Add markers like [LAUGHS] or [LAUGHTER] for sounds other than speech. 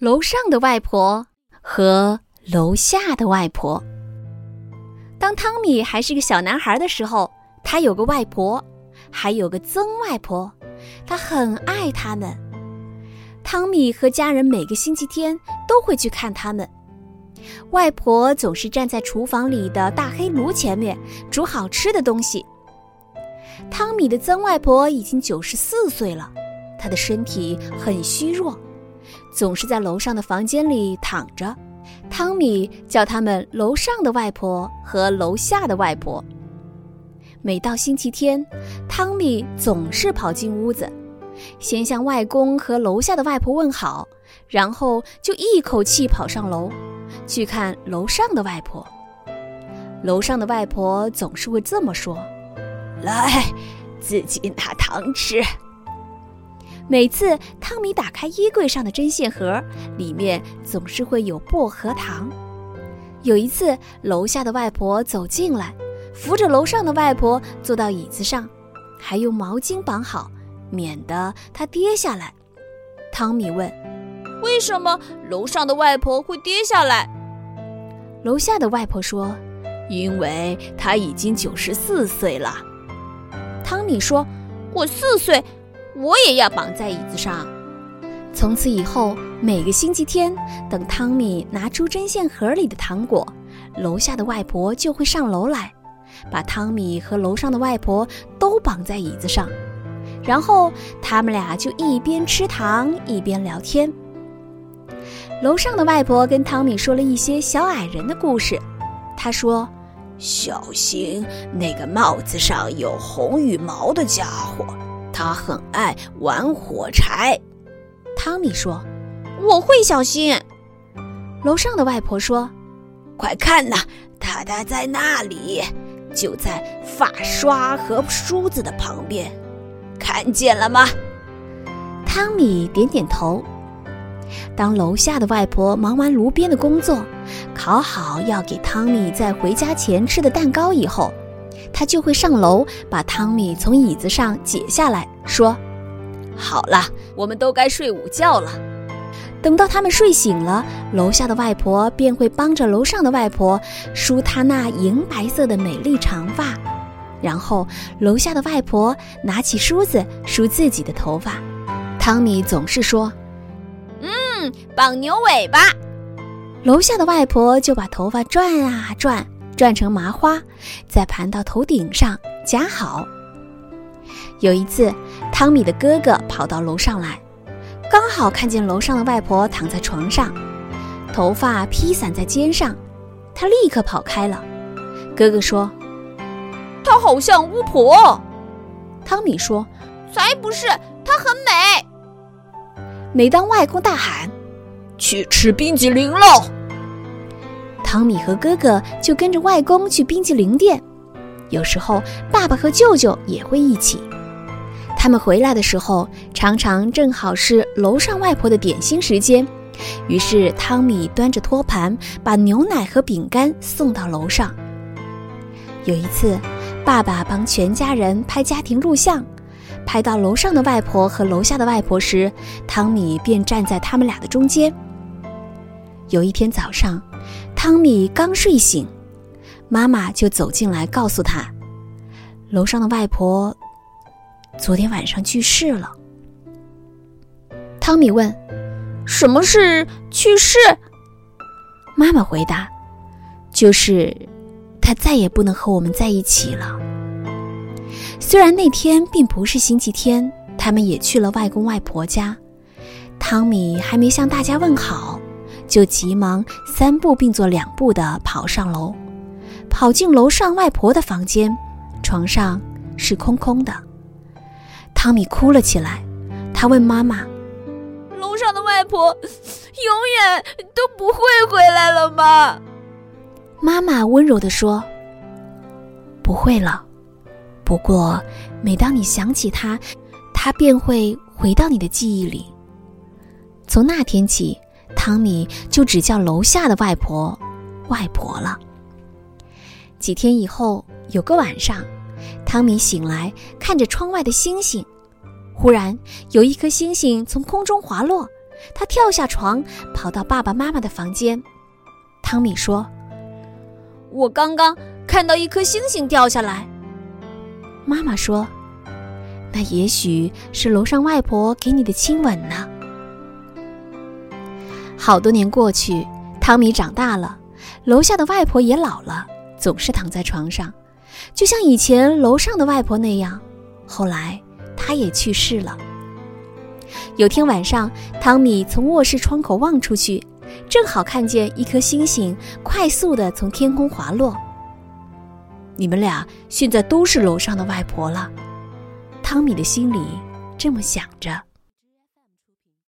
楼上的外婆和楼下的外婆。当汤米还是个小男孩的时候，他有个外婆，还有个曾外婆，他很爱他们。汤米和家人每个星期天都会去看他们。外婆总是站在厨房里的大黑炉前面煮好吃的东西。汤米的曾外婆已经九十四岁了，她的身体很虚弱。总是在楼上的房间里躺着，汤米叫他们楼上的外婆和楼下的外婆。每到星期天，汤米总是跑进屋子，先向外公和楼下的外婆问好，然后就一口气跑上楼，去看楼上的外婆。楼上的外婆总是会这么说：“来，自己拿糖吃。”每次汤米打开衣柜上的针线盒，里面总是会有薄荷糖。有一次，楼下的外婆走进来，扶着楼上的外婆坐到椅子上，还用毛巾绑好，免得她跌下来。汤米问：“为什么楼上的外婆会跌下来？”楼下的外婆说：“因为她已经九十四岁了。”汤米说：“我四岁。”我也要绑在椅子上。从此以后，每个星期天，等汤米拿出针线盒里的糖果，楼下的外婆就会上楼来，把汤米和楼上的外婆都绑在椅子上，然后他们俩就一边吃糖一边聊天。楼上的外婆跟汤米说了一些小矮人的故事。她说：“小心那个帽子上有红羽毛的家伙。”他很爱玩火柴，汤米说：“我会小心。”楼上的外婆说：“快看呐，他他在那里，就在发刷和梳子的旁边，看见了吗？”汤米点点头。当楼下的外婆忙完炉边的工作，烤好要给汤米在回家前吃的蛋糕以后。他就会上楼，把汤米从椅子上解下来，说：“好了，我们都该睡午觉了。”等到他们睡醒了，楼下的外婆便会帮着楼上的外婆梳她那银白色的美丽长发，然后楼下的外婆拿起梳子梳自己的头发。汤米总是说：“嗯，绑牛尾巴。” [LAUGHS] 楼下的外婆就把头发转啊转。转成麻花，再盘到头顶上夹好。有一次，汤米的哥哥跑到楼上来，刚好看见楼上的外婆躺在床上，头发披散在肩上，他立刻跑开了。哥哥说：“她好像巫婆。”汤米说：“才不是，她很美。”每当外公大喊：“去吃冰激凌喽！”汤米和哥哥就跟着外公去冰淇淋店，有时候爸爸和舅舅也会一起。他们回来的时候，常常正好是楼上外婆的点心时间，于是汤米端着托盘，把牛奶和饼干送到楼上。有一次，爸爸帮全家人拍家庭录像，拍到楼上的外婆和楼下的外婆时，汤米便站在他们俩的中间。有一天早上。汤米刚睡醒，妈妈就走进来告诉他，楼上的外婆昨天晚上去世了。汤米问：“什么是去世？”妈妈回答：“就是她再也不能和我们在一起了。”虽然那天并不是星期天，他们也去了外公外婆家，汤米还没向大家问好。就急忙三步并作两步地跑上楼，跑进楼上外婆的房间，床上是空空的。汤米哭了起来，他问妈妈：“楼上的外婆永远都不会回来了吗？”妈妈温柔地说：“不会了，不过每当你想起她，她便会回到你的记忆里。从那天起。”汤米就只叫楼下的外婆“外婆”了。几天以后，有个晚上，汤米醒来，看着窗外的星星，忽然有一颗星星从空中滑落，他跳下床，跑到爸爸妈妈的房间。汤米说：“我刚刚看到一颗星星掉下来。”妈妈说：“那也许是楼上外婆给你的亲吻呢。”好多年过去，汤米长大了，楼下的外婆也老了，总是躺在床上，就像以前楼上的外婆那样。后来，她也去世了。有天晚上，汤米从卧室窗口望出去，正好看见一颗星星快速地从天空滑落。你们俩现在都是楼上的外婆了，汤米的心里这么想着。